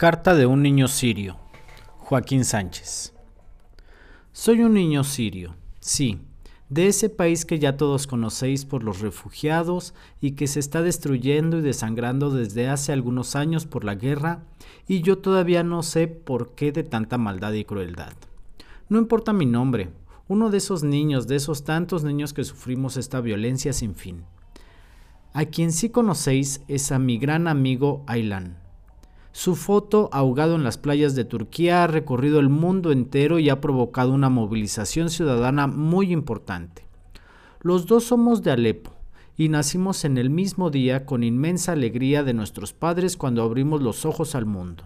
Carta de un niño sirio. Joaquín Sánchez. Soy un niño sirio, sí, de ese país que ya todos conocéis por los refugiados y que se está destruyendo y desangrando desde hace algunos años por la guerra, y yo todavía no sé por qué de tanta maldad y crueldad. No importa mi nombre, uno de esos niños, de esos tantos niños que sufrimos esta violencia sin fin. A quien sí conocéis es a mi gran amigo Aylan su foto, ahogado en las playas de Turquía, ha recorrido el mundo entero y ha provocado una movilización ciudadana muy importante. Los dos somos de Alepo y nacimos en el mismo día con inmensa alegría de nuestros padres cuando abrimos los ojos al mundo.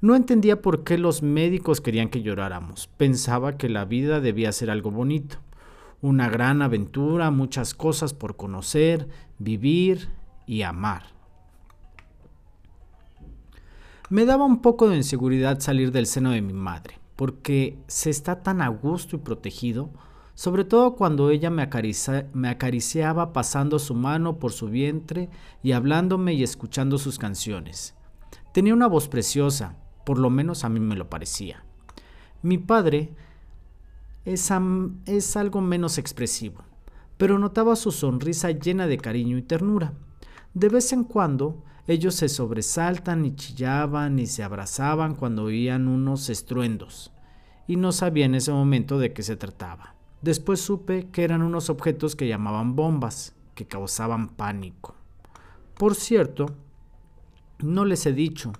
No entendía por qué los médicos querían que lloráramos. Pensaba que la vida debía ser algo bonito, una gran aventura, muchas cosas por conocer, vivir y amar. Me daba un poco de inseguridad salir del seno de mi madre, porque se está tan a gusto y protegido, sobre todo cuando ella me, me acariciaba pasando su mano por su vientre y hablándome y escuchando sus canciones. Tenía una voz preciosa, por lo menos a mí me lo parecía. Mi padre es, es algo menos expresivo, pero notaba su sonrisa llena de cariño y ternura. De vez en cuando ellos se sobresaltan y chillaban y se abrazaban cuando oían unos estruendos, y no sabía en ese momento de qué se trataba. Después supe que eran unos objetos que llamaban bombas, que causaban pánico. Por cierto, no les he dicho,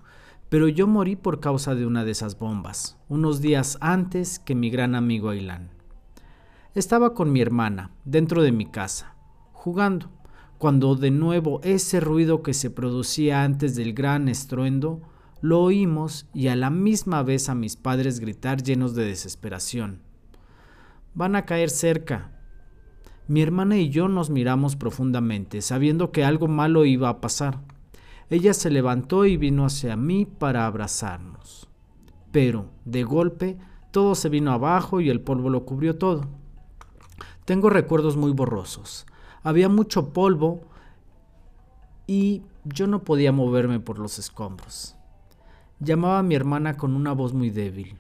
pero yo morí por causa de una de esas bombas, unos días antes que mi gran amigo Ailán. Estaba con mi hermana, dentro de mi casa, jugando cuando de nuevo ese ruido que se producía antes del gran estruendo lo oímos y a la misma vez a mis padres gritar llenos de desesperación. Van a caer cerca. Mi hermana y yo nos miramos profundamente, sabiendo que algo malo iba a pasar. Ella se levantó y vino hacia mí para abrazarnos. Pero, de golpe, todo se vino abajo y el polvo lo cubrió todo. Tengo recuerdos muy borrosos. Había mucho polvo y yo no podía moverme por los escombros. Llamaba a mi hermana con una voz muy débil.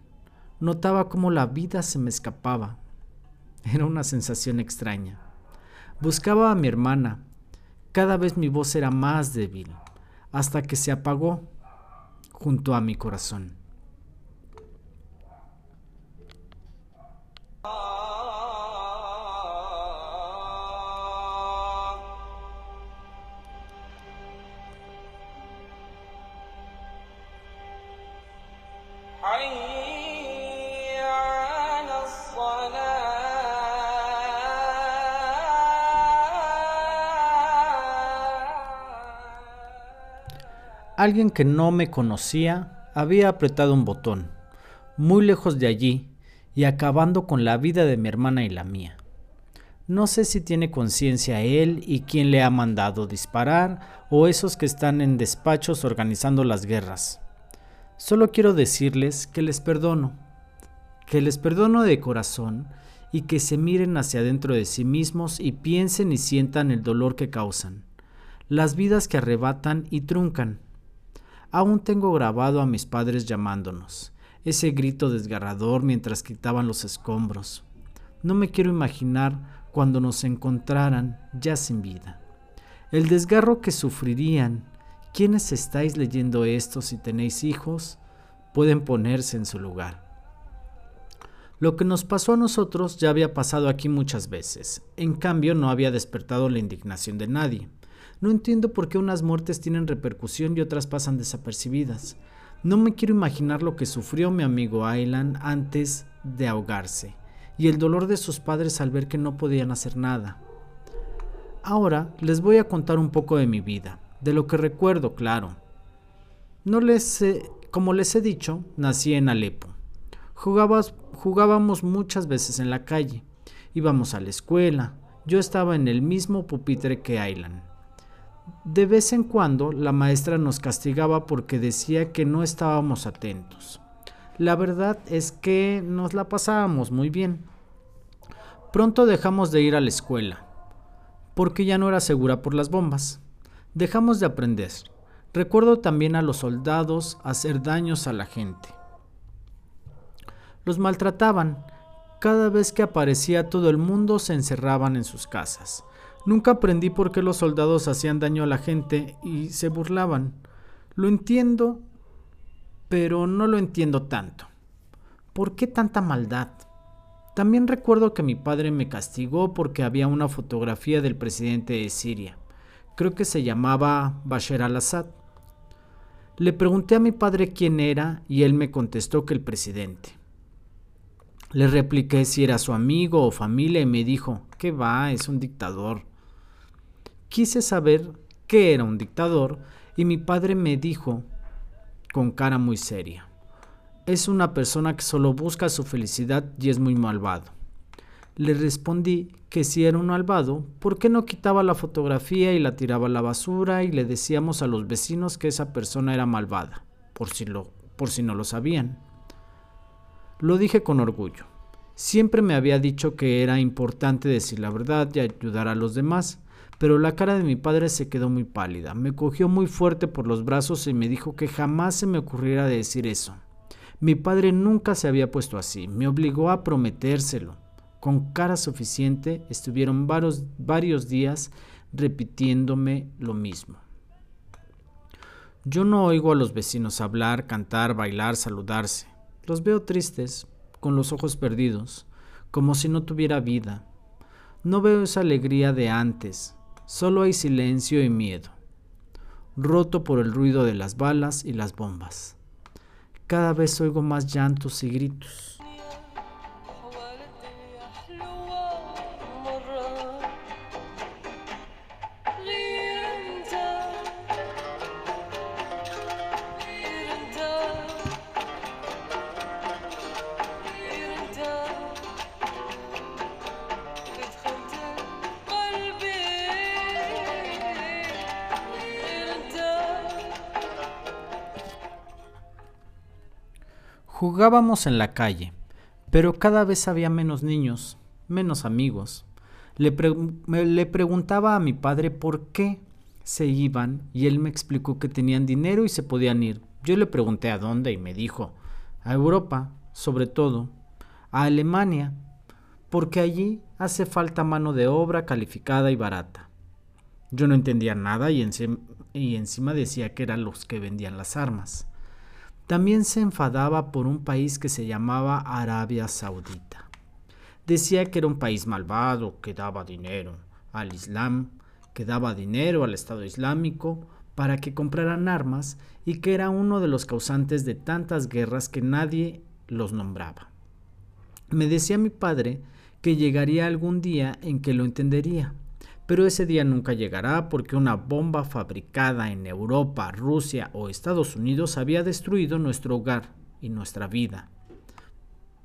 Notaba cómo la vida se me escapaba. Era una sensación extraña. Buscaba a mi hermana. Cada vez mi voz era más débil, hasta que se apagó junto a mi corazón. Alguien que no me conocía había apretado un botón, muy lejos de allí, y acabando con la vida de mi hermana y la mía. No sé si tiene conciencia él y quién le ha mandado disparar o esos que están en despachos organizando las guerras. Solo quiero decirles que les perdono, que les perdono de corazón y que se miren hacia adentro de sí mismos y piensen y sientan el dolor que causan, las vidas que arrebatan y truncan Aún tengo grabado a mis padres llamándonos, ese grito desgarrador mientras quitaban los escombros. No me quiero imaginar cuando nos encontraran ya sin vida. El desgarro que sufrirían. Quienes estáis leyendo esto si tenéis hijos? Pueden ponerse en su lugar. Lo que nos pasó a nosotros ya había pasado aquí muchas veces, en cambio no había despertado la indignación de nadie. No entiendo por qué unas muertes tienen repercusión y otras pasan desapercibidas. No me quiero imaginar lo que sufrió mi amigo Aylan antes de ahogarse y el dolor de sus padres al ver que no podían hacer nada. Ahora les voy a contar un poco de mi vida, de lo que recuerdo, claro. No les como les he dicho, nací en Alepo. jugábamos muchas veces en la calle. Íbamos a la escuela. Yo estaba en el mismo pupitre que Aylan. De vez en cuando la maestra nos castigaba porque decía que no estábamos atentos. La verdad es que nos la pasábamos muy bien. Pronto dejamos de ir a la escuela, porque ya no era segura por las bombas. Dejamos de aprender. Recuerdo también a los soldados hacer daños a la gente. Los maltrataban. Cada vez que aparecía todo el mundo se encerraban en sus casas. Nunca aprendí por qué los soldados hacían daño a la gente y se burlaban. Lo entiendo, pero no lo entiendo tanto. ¿Por qué tanta maldad? También recuerdo que mi padre me castigó porque había una fotografía del presidente de Siria. Creo que se llamaba Bashar al-Assad. Le pregunté a mi padre quién era y él me contestó que el presidente. Le repliqué si era su amigo o familia y me dijo, ¿qué va? Es un dictador. Quise saber qué era un dictador y mi padre me dijo con cara muy seria, es una persona que solo busca su felicidad y es muy malvado. Le respondí que si era un malvado, ¿por qué no quitaba la fotografía y la tiraba a la basura y le decíamos a los vecinos que esa persona era malvada, por si, lo, por si no lo sabían? Lo dije con orgullo. Siempre me había dicho que era importante decir la verdad y ayudar a los demás, pero la cara de mi padre se quedó muy pálida. Me cogió muy fuerte por los brazos y me dijo que jamás se me ocurriera decir eso. Mi padre nunca se había puesto así, me obligó a prometérselo. Con cara suficiente estuvieron varios, varios días repitiéndome lo mismo. Yo no oigo a los vecinos hablar, cantar, bailar, saludarse. Los veo tristes, con los ojos perdidos, como si no tuviera vida. No veo esa alegría de antes, Solo hay silencio y miedo, roto por el ruido de las balas y las bombas. Cada vez oigo más llantos y gritos. Jugábamos en la calle, pero cada vez había menos niños, menos amigos. Le, le, preguntaba a mi padre por qué se iban y él me explicó que tenían dinero y se podían ir. Yo le pregunté a dónde y me dijo, a Europa, sobre todo, a Alemania, porque allí hace falta mano de obra calificada y barata. Yo no entendía nada y, y encima decía que eran los que vendían las armas. También se enfadaba por un país que se llamaba Arabia Saudita. Decía que era un país malvado, que daba dinero al Islam, que daba dinero al Estado Islámico para que compraran armas y que era uno de los causantes de tantas guerras que nadie los nombraba. Me decía mi padre que llegaría algún día en que lo entendería, pero ese día nunca llegará porque una bomba fabricada en Europa, Rusia o Estados Unidos había destruido nuestro hogar y nuestra vida.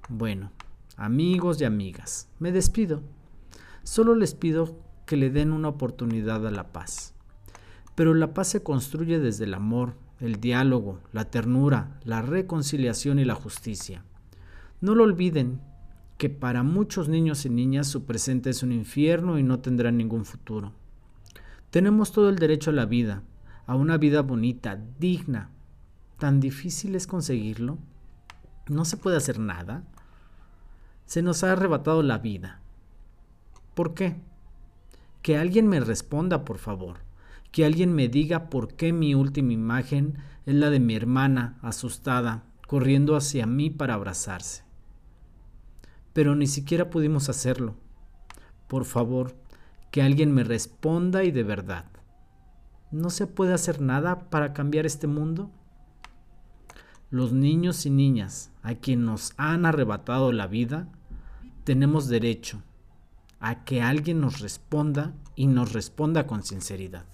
Bueno, amigos y amigas, me despido. Solo les pido que le den una oportunidad a la paz. Pero la paz se construye desde el amor, el diálogo, la ternura, la reconciliación y la justicia. No lo olviden que para muchos niños y niñas su presente es un infierno y no tendrán ningún futuro. Tenemos todo el derecho a la vida, a una vida bonita, digna. ¿Tan difícil es conseguirlo? ¿No se puede hacer nada? Se nos ha arrebatado la vida. ¿Por qué? Que alguien me responda, por favor. Que alguien me diga por qué mi última imagen es la de mi hermana asustada, corriendo hacia mí para abrazarse pero ni siquiera pudimos hacerlo. Por favor, que alguien me responda y de verdad. ¿No se puede hacer nada para cambiar este mundo? Los niños y niñas a quien nos han arrebatado la vida, tenemos derecho a que alguien nos responda y nos responda con sinceridad.